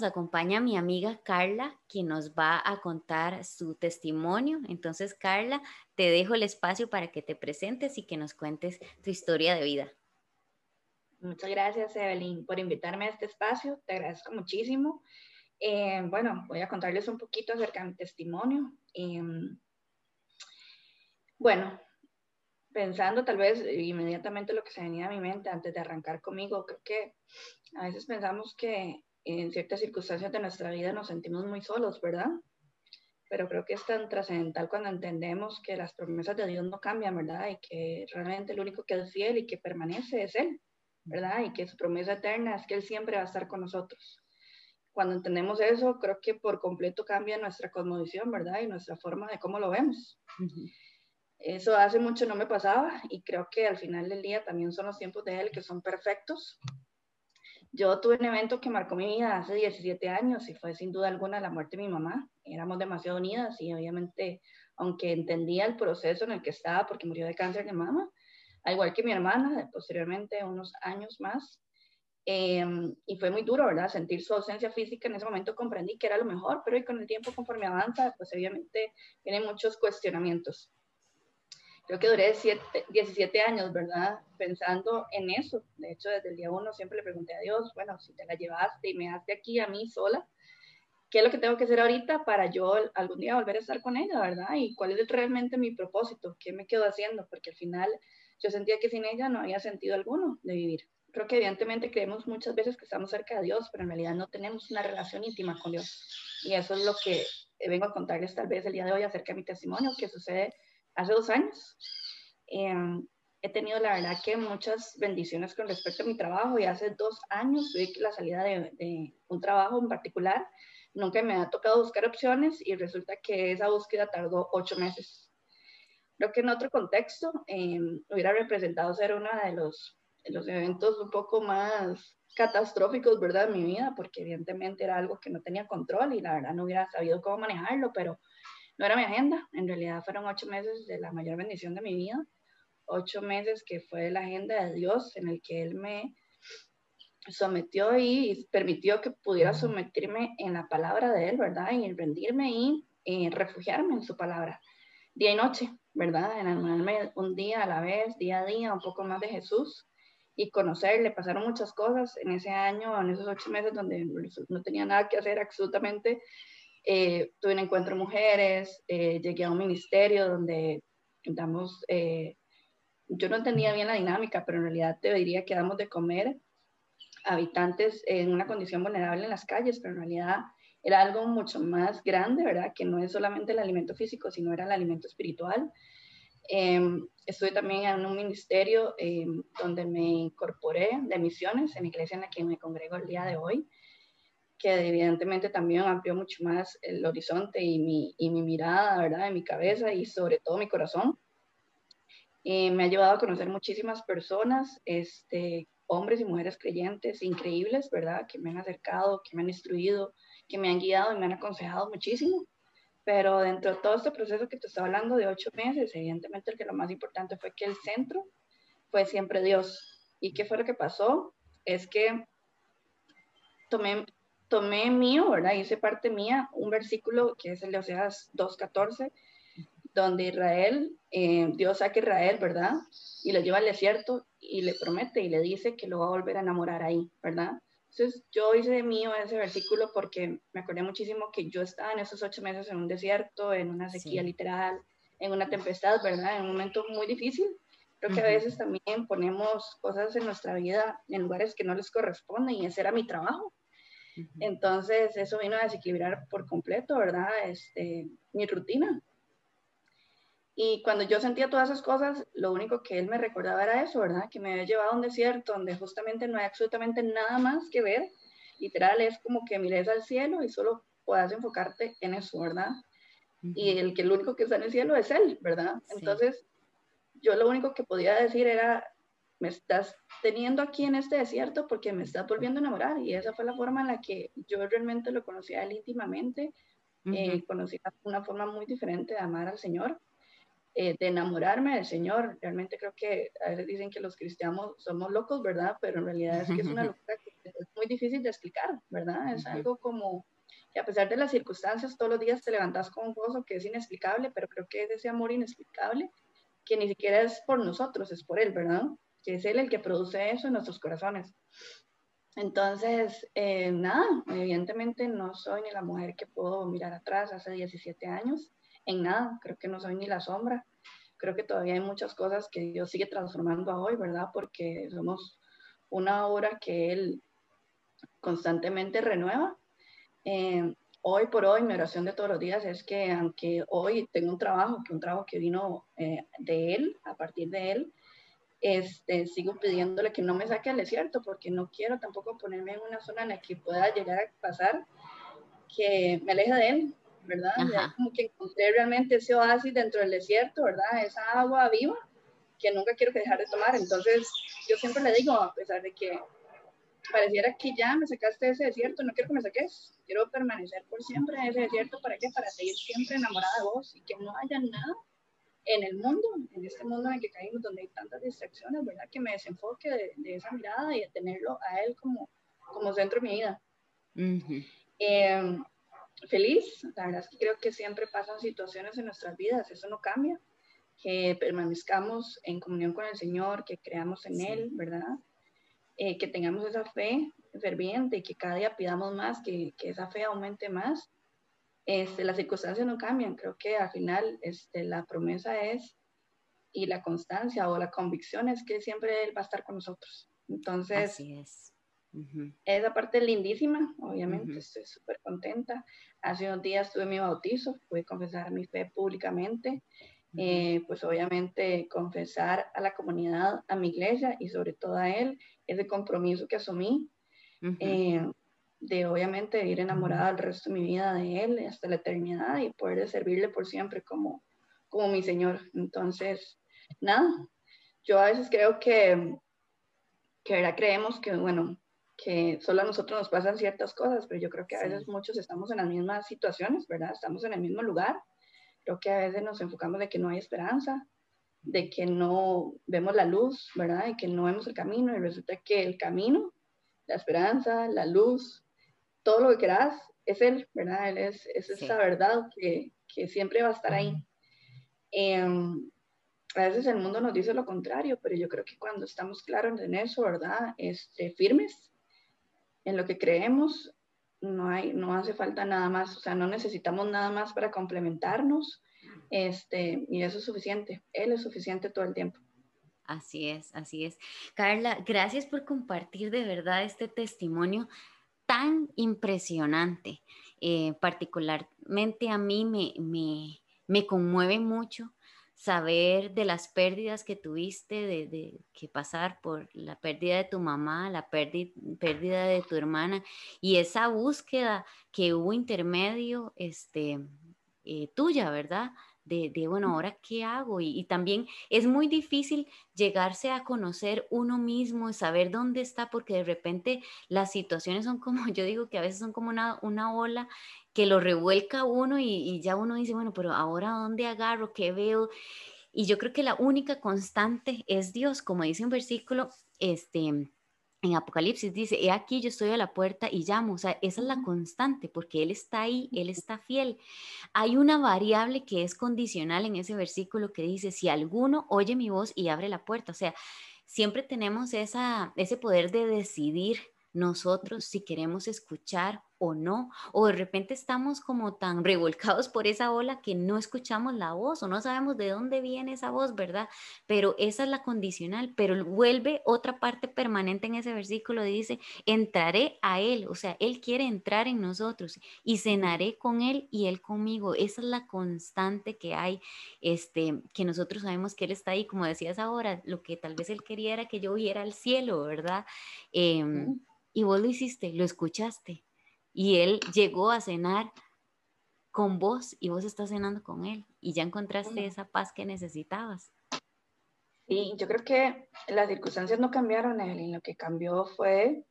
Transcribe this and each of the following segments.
nos acompaña mi amiga Carla, quien nos va a contar su testimonio. Entonces, Carla, te dejo el espacio para que te presentes y que nos cuentes tu historia de vida. Muchas gracias, Evelyn, por invitarme a este espacio. Te agradezco muchísimo. Eh, bueno, voy a contarles un poquito acerca de mi testimonio. Eh, bueno, pensando tal vez inmediatamente lo que se venía a mi mente antes de arrancar conmigo, creo que a veces pensamos que en ciertas circunstancias de nuestra vida nos sentimos muy solos, ¿verdad? Pero creo que es tan trascendental cuando entendemos que las promesas de Dios no cambian, ¿verdad? Y que realmente el único que es fiel y que permanece es Él, ¿verdad? Y que su promesa eterna es que Él siempre va a estar con nosotros. Cuando entendemos eso, creo que por completo cambia nuestra cosmovisión, ¿verdad? Y nuestra forma de cómo lo vemos. Eso hace mucho no me pasaba y creo que al final del día también son los tiempos de él que son perfectos. Yo tuve un evento que marcó mi vida hace 17 años y fue sin duda alguna la muerte de mi mamá. Éramos demasiado unidas y obviamente, aunque entendía el proceso en el que estaba porque murió de cáncer de mama, al igual que mi hermana, posteriormente unos años más, em, y fue muy duro, ¿verdad? Sentir su ausencia física en ese momento comprendí que era lo mejor, pero con el tiempo, conforme avanza, pues obviamente vienen muchos cuestionamientos creo que duré 17 años, ¿verdad? Pensando en eso. De hecho, desde el día uno siempre le pregunté a Dios, bueno, si te la llevaste y me dejaste aquí a mí sola, ¿qué es lo que tengo que hacer ahorita para yo algún día volver a estar con ella, ¿verdad? Y cuál es realmente mi propósito, qué me quedo haciendo, porque al final yo sentía que sin ella no había sentido alguno de vivir. Creo que evidentemente creemos muchas veces que estamos cerca de Dios, pero en realidad no tenemos una relación íntima con Dios. Y eso es lo que vengo a contarles tal vez el día de hoy acerca de mi testimonio, que sucede hace dos años. Em, he tenido la verdad que muchas bendiciones con respecto a mi trabajo y hace dos años tuve la salida de, un trabajo en particular. Nunca me ha tocado buscar opciones y resulta que esa búsqueda tardó ocho meses. Creo que en otro contexto em, hubiera representado ser uno de los, de los eventos un poco más catastróficos, ¿verdad? En mi vida, porque evidentemente era algo que no tenía control y la verdad no hubiera sabido cómo manejarlo, pero no era mi agenda, en realidad fueron ocho meses de la mayor bendición de mi vida, ocho meses que fue la agenda de Dios en el que Él me sometió y permitió que pudiera someterme en la palabra de Él, ¿verdad? Y rendirme y, refugiarme en su palabra, día y noche, ¿verdad? Enamorarme un día a la vez, día a día, un poco más de Jesús y conocerle. Pasaron muchas cosas en ese año, en esos ocho meses donde no tenía nada que hacer absolutamente eh, tuve un encuentro mujeres, eh, llegué a un ministerio donde damos, eh, yo no entendía bien la dinámica, pero en realidad te diría que damos de comer habitantes en una condición vulnerable en las calles, pero en realidad era algo mucho más grande, ¿verdad? Que no es solamente el alimento físico, sino era el alimento espiritual. Em, estuve también en un ministerio em, donde me incorporé de misiones en la iglesia en la que me congrego el día de hoy que evidentemente también amplió mucho más el horizonte y mi, y mi mirada, ¿verdad? De mi cabeza y sobre todo mi corazón. Eh, me ha llevado a conocer muchísimas personas, este, hombres y mujeres creyentes increíbles, ¿verdad? Que me han acercado, que me han instruido, que me han guiado y me han aconsejado muchísimo. Pero dentro de todo este proceso que te estaba hablando de ocho meses, evidentemente el que lo más importante fue que el centro fue siempre Dios. ¿Y qué fue lo que pasó? Es que tomé, tomé mío, ¿verdad? Hice parte mía un versículo que es el de Oseas 2.14, donde Israel, eh, Dios saca a Israel, ¿verdad? Y lo lleva al desierto y le promete y le dice que lo va a volver a enamorar ahí, ¿verdad? Entonces yo hice de mío ese versículo porque me acordé muchísimo que yo estaba en esos ocho meses en un desierto, en una sequía literal, en una tempestad, ¿verdad? En un momento muy difícil. Creo que a veces también ponemos cosas en nuestra vida en lugares que no les corresponden y ese era mi trabajo. Entonces, eso vino a desequilibrar por completo, ¿verdad? Este, mi rutina. Y cuando yo sentía todas esas cosas, lo único que él me recordaba era eso, ¿verdad? Que me había llevado a un desierto donde justamente no hay absolutamente nada más que ver. Literal, es como que mires al cielo y solo puedas enfocarte en eso, ¿verdad? Y el que el único que está en el cielo es él, ¿verdad? Entonces, yo lo único que podía decir era, me estás teniendo aquí en este desierto porque me estás volviendo a enamorar. Y esa fue la forma en la que yo realmente lo conocí a él íntimamente. Eh, conocí una forma muy diferente de amar al Señor, eh, de enamorarme del Señor. Realmente creo que a veces dicen que los cristianos somos locos, ¿verdad? Pero en realidad es que es una locura que es muy difícil de explicar, ¿verdad? Es algo como que a pesar de las circunstancias, todos los días te levantas con un gozo que es inexplicable, pero creo que es ese amor inexplicable que ni siquiera es por nosotros, es por Él, ¿verdad? Que es Él el que produce eso en nuestros corazones. Entonces, eh, nada, evidentemente no soy ni la mujer que puedo mirar atrás hace 17 años, en nada, creo que no soy ni la sombra, creo que todavía hay muchas cosas que Dios sigue transformando hoy, ¿verdad? Porque somos una obra que Él constantemente renueva. Eh, hoy por hoy, mi oración de todos los días es que aunque hoy tengo un trabajo, que un trabajo que vino eh, de Él, a partir de Él, este, sigo pidiéndole que no me saque al desierto porque no quiero tampoco ponerme en una zona en la que pueda llegar a pasar que me aleje de él, ¿verdad? como que encontré realmente ese oasis dentro del desierto, ¿verdad? Esa agua viva que nunca quiero dejar de tomar. Entonces, yo siempre le digo, a pesar de que pareciera que ya me sacaste de ese desierto, no quiero que me saques, quiero permanecer por siempre en ese desierto, ¿para qué? Para seguir siempre enamorada de vos y que no haya nada en el mundo, en este mundo en el que caímos, donde hay tantas distracciones, ¿verdad? Que me desenfoque de, esa mirada y de tenerlo a él como, como centro de mi vida. Em, feliz, la verdad es que creo que siempre pasan situaciones en nuestras vidas, eso no cambia, que permanezcamos en comunión con el Señor, que creamos en Él, ¿verdad? Eh, que tengamos esa fe ferviente y que cada día pidamos más, que, que esa fe aumente más este, las circunstancias no cambian. Creo que al final este, la promesa es y la constancia o la convicción es que siempre Él va a estar con nosotros. Entonces, Así es. Esa parte lindísima, obviamente, estoy súper contenta. Hace unos días tuve mi bautizo, pude confesar mi fe públicamente, eh, pues obviamente confesar a la comunidad, a mi iglesia y sobre todo a Él, ese compromiso que asumí de obviamente vivir enamorada el resto de mi vida de Él hasta la eternidad y poder servirle por siempre como, como mi Señor. Entonces, nada, yo a veces creo que, que ¿verdad? creemos que, bueno, que solo a nosotros nos pasan ciertas cosas, pero yo creo que a veces muchos estamos en las mismas situaciones, ¿verdad? Estamos en el mismo lugar. Creo que a veces nos enfocamos de que no hay esperanza, de que no vemos la luz, ¿verdad? Y que no vemos el camino y resulta que el camino, la esperanza, la luz, todo lo que quieras es Él, ¿verdad? Él es, esa verdad que, que, siempre va a estar ahí. Em, a veces el mundo nos dice lo contrario, pero yo creo que cuando estamos claros en eso, ¿verdad? Este, firmes en lo que creemos, no, hay, no hace falta nada más, o sea, no necesitamos nada más para complementarnos, este, y eso es suficiente, Él es suficiente todo el tiempo. Así es, así es. Carla, gracias por compartir de verdad este testimonio tan impresionante. Eh, particularmente a mí me, me, conmueve mucho saber de las pérdidas que tuviste, de, que pasar por la pérdida de tu mamá, la pérdida, de tu hermana y esa búsqueda que hubo intermedio este, eh, tuya, ¿verdad? De, bueno, ahora qué hago. Y, también es muy difícil llegarse a conocer uno mismo, saber dónde está, porque de repente las situaciones son como, yo digo que a veces son como una, una ola que lo revuelca uno y, y ya uno dice, bueno, pero ahora dónde agarro, qué veo. Y yo creo que la única constante es Dios, como dice un versículo, este, en Apocalipsis dice, he aquí yo estoy a la puerta y llamo, o sea, esa es la constante, porque Él está ahí, Él está fiel. Hay una variable que es condicional en ese versículo que dice, si alguno oye mi voz y abre la puerta, o sea, siempre tenemos esa, ese poder de decidir nosotros si queremos escuchar o no, o de repente estamos como tan revolcados por esa ola que no escuchamos la voz o no sabemos de dónde viene esa voz, ¿verdad? Pero esa es la condicional, pero vuelve otra parte permanente en ese versículo, dice, entraré a Él, o sea, Él quiere entrar en nosotros y cenaré con Él y Él conmigo. Esa es la constante que hay, este, que nosotros sabemos que Él está ahí, como decías ahora, lo que tal vez Él quería era que yo viera al cielo, ¿verdad? Em, y vos lo hiciste, lo escuchaste y él llegó a cenar con vos y vos estás cenando con él y ya encontraste esa paz que necesitabas. Sí, yo creo que las circunstancias no cambiaron y lo que cambió fue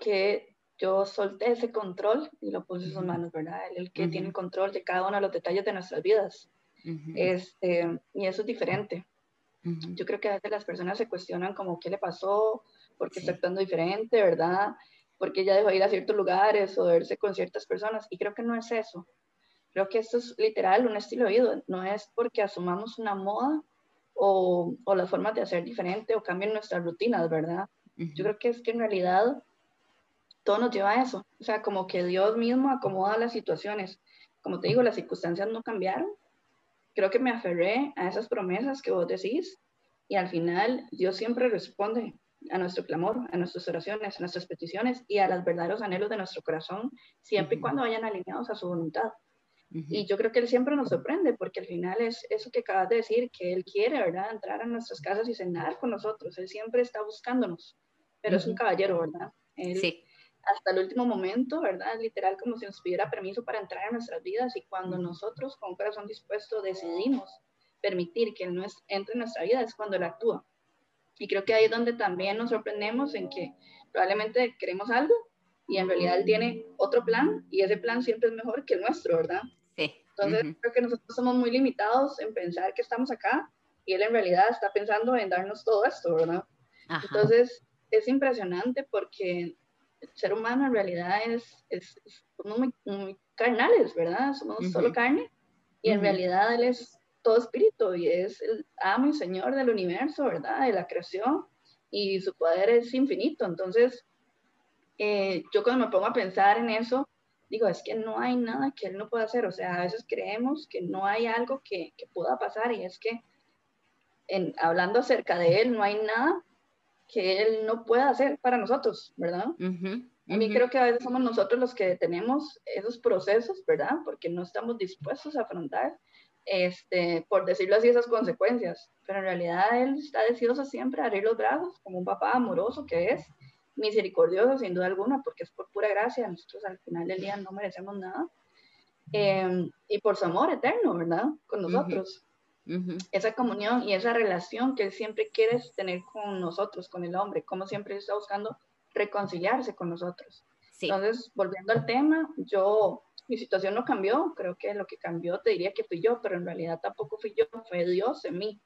que yo solté ese control y lo puse en sus manos, ¿verdad? Él el que tiene control de cada uno de los detalles de nuestras vidas. este, y eso es diferente. Yo creo que a veces las personas se cuestionan como qué le pasó, por qué está actuando diferente, ¿verdad? Porque ella dejó de ir a ciertos lugares o de verse con ciertas personas. Y creo que no es eso. Creo que esto es literal un estilo de vida. No es porque asumamos una moda o, o las formas de hacer diferente o cambien nuestras rutinas, ¿verdad? Yo creo que es que en realidad todo nos lleva a eso. O sea, como que Dios mismo acomoda las situaciones. Como te digo, las circunstancias no cambiaron. Creo que me aferré a esas promesas que vos decís y al final Dios siempre responde a nuestro clamor, a nuestras oraciones, a nuestras peticiones y a los verdaderos anhelos de nuestro corazón, siempre y cuando vayan alineados a su voluntad. Y yo creo que Él siempre nos sorprende, porque al final es eso que acabas de decir, que Él quiere, ¿verdad?, entrar a nuestras casas y cenar con nosotros. Él siempre está buscándonos, pero es un caballero, ¿verdad? sí. Hasta el último momento, ¿verdad? Literal como si nos pidiera permiso para entrar a nuestras vidas y cuando nosotros con un corazón dispuesto decidimos permitir que Él entre en nuestra vida es cuando Él actúa. Y creo que ahí es donde también nos sorprendemos en que probablemente queremos algo y en realidad él tiene otro plan y ese plan siempre es mejor que el nuestro, ¿verdad? Sí. Entonces creo que nosotros somos muy limitados en pensar que estamos acá y él en realidad está pensando en darnos todo esto, ¿verdad? Entonces es impresionante porque el ser humano en realidad es, es, somos muy, carnales, ¿verdad? Somos solo carne y en realidad él es todo espíritu y es el amo y señor del universo, ¿verdad? De la creación y su poder es infinito. Entonces, eh, yo cuando me pongo a pensar en eso, digo, es que no hay nada que él no pueda hacer. O sea, a veces creemos que no hay algo que, que pueda pasar y es que en, hablando acerca de él, no hay nada que él no pueda hacer para nosotros, ¿verdad? A mí creo que a veces somos nosotros los que tenemos esos procesos, ¿verdad? Porque no estamos dispuestos a afrontar este, por decirlo así, esas consecuencias. Pero en realidad él está deseoso siempre a abrir los brazos, como un papá amoroso que es, misericordioso sin duda alguna, porque es por pura gracia, nosotros al final del día no merecemos nada. Em, y por su amor eterno, ¿verdad? Con nosotros. Esa comunión y esa relación que él siempre quiere tener con nosotros, con el hombre, como siempre está buscando reconciliarse con nosotros. Entonces, volviendo al tema, yo mi situación no cambió, creo que lo que cambió te diría que fui yo, pero en realidad tampoco fui yo, fue Dios en mí.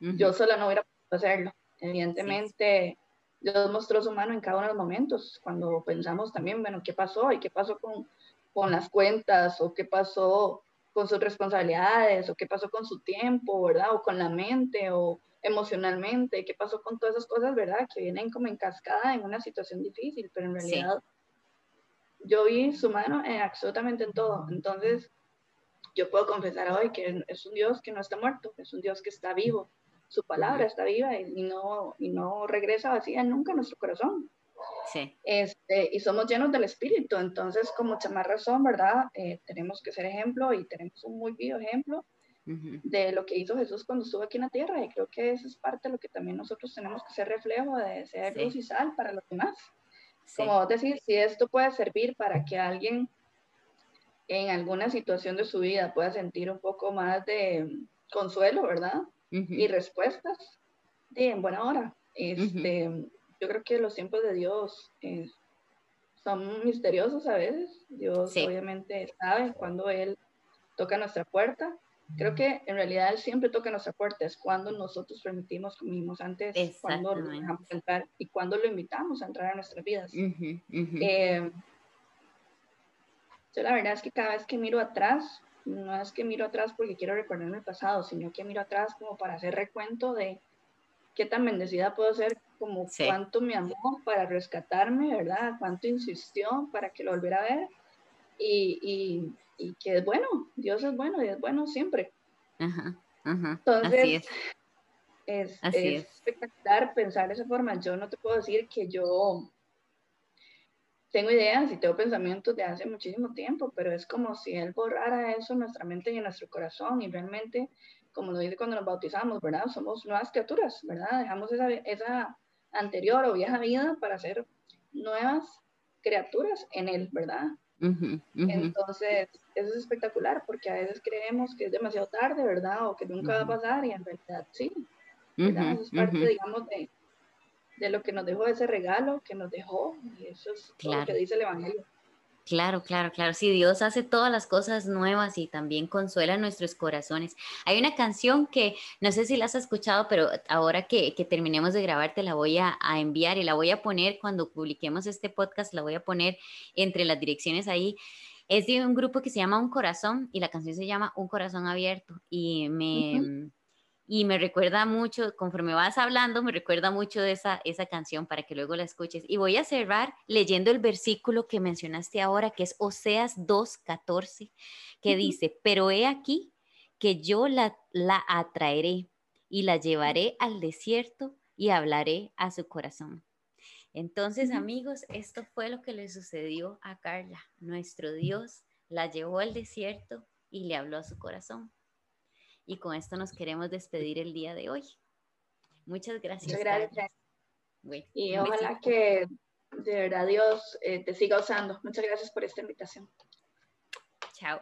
Yo sola no hubiera podido hacerlo. Evidentemente, Dios mostró su mano en cada uno de los momentos, cuando pensamos también, bueno, ¿qué pasó? ¿Y qué pasó con, con las cuentas? ¿O qué pasó con sus responsabilidades? ¿O qué pasó con su tiempo, verdad? ¿O con la mente? ¿O emocionalmente? ¿Qué pasó con todas esas cosas, verdad? Que vienen como en cascada en una situación difícil, pero en realidad yo vi su mano en absolutamente en todo. Entonces, yo puedo confesar hoy que es un Dios que no está muerto, es un Dios que está vivo. Su palabra está viva y no, y no regresa vacía nunca a nuestro corazón. Sí. Este, y somos llenos del Espíritu, entonces con mucha más razón, ¿verdad? Eh, tenemos que ser ejemplo y tenemos un muy vivo ejemplo de lo que hizo Jesús cuando estuvo aquí en la tierra y creo que eso es parte de lo que también nosotros tenemos que ser reflejo de ser luz y sal para los demás. Como decir, si esto puede servir para que alguien en alguna situación de su vida pueda sentir un poco más de consuelo, ¿verdad? Y respuestas, de en buena hora. Este, Yo creo que los tiempos de Dios eh, son misteriosos a veces. Dios obviamente sabe cuando Él toca nuestra puerta Creo que en realidad Él siempre toca nuestra puerta, es cuando nosotros permitimos, como vimos antes, cuando lo dejamos entrar y cuando lo invitamos a entrar a nuestras vidas. Eh, yo la verdad es que cada vez que miro atrás, no es que miro atrás porque quiero recordarme el pasado, sino que miro atrás como para hacer recuento de qué tan bendecida puedo ser, como cuánto me amó para rescatarme, ¿verdad? Cuánto insistió para que lo volviera a ver. y y que es bueno, Dios es bueno y es bueno siempre. Entonces, es. espectacular pensar de esa forma. Yo no te puedo decir que yo tengo ideas y tengo pensamientos de hace muchísimo tiempo, pero es como si Él borrara eso en nuestra mente y en nuestro corazón y realmente, como lo dice cuando nos bautizamos, ¿verdad? Somos nuevas criaturas, ¿verdad? Dejamos esa, esa anterior o vieja vida para ser nuevas criaturas en Él, ¿verdad? Entonces, eso es espectacular porque a veces creemos que es demasiado tarde, ¿verdad? O que nunca va a pasar y en realidad sí. Eso es parte, digamos, de, de, lo que nos dejó ese regalo que nos dejó y eso es lo que dice el Evangelio. Claro, claro, claro. Sí, Dios hace todas las cosas nuevas y también consuela nuestros corazones. Hay una canción que no sé si la has escuchado, pero ahora que, terminemos de grabar te la voy a, enviar y la voy a poner cuando publiquemos este podcast, la voy a poner entre las direcciones ahí. Es de un grupo que se llama Un Corazón y la canción se llama Un Corazón Abierto y me y me recuerda mucho, conforme vas hablando, me recuerda mucho de esa, esa canción para que luego la escuches. Y voy a cerrar leyendo el versículo que mencionaste ahora, que es Oseas 2.14, que dice, pero he aquí que yo la, la atraeré y la llevaré al desierto y hablaré a su corazón. Entonces, amigos, esto fue lo que le sucedió a Carla. Nuestro Dios la llevó al desierto y le habló a su corazón. Y con esto nos queremos despedir el día de hoy. Muchas gracias. Muchas gracias. y ojalá que de verdad Dios eh, te siga usando. Muchas gracias por esta invitación. Chao.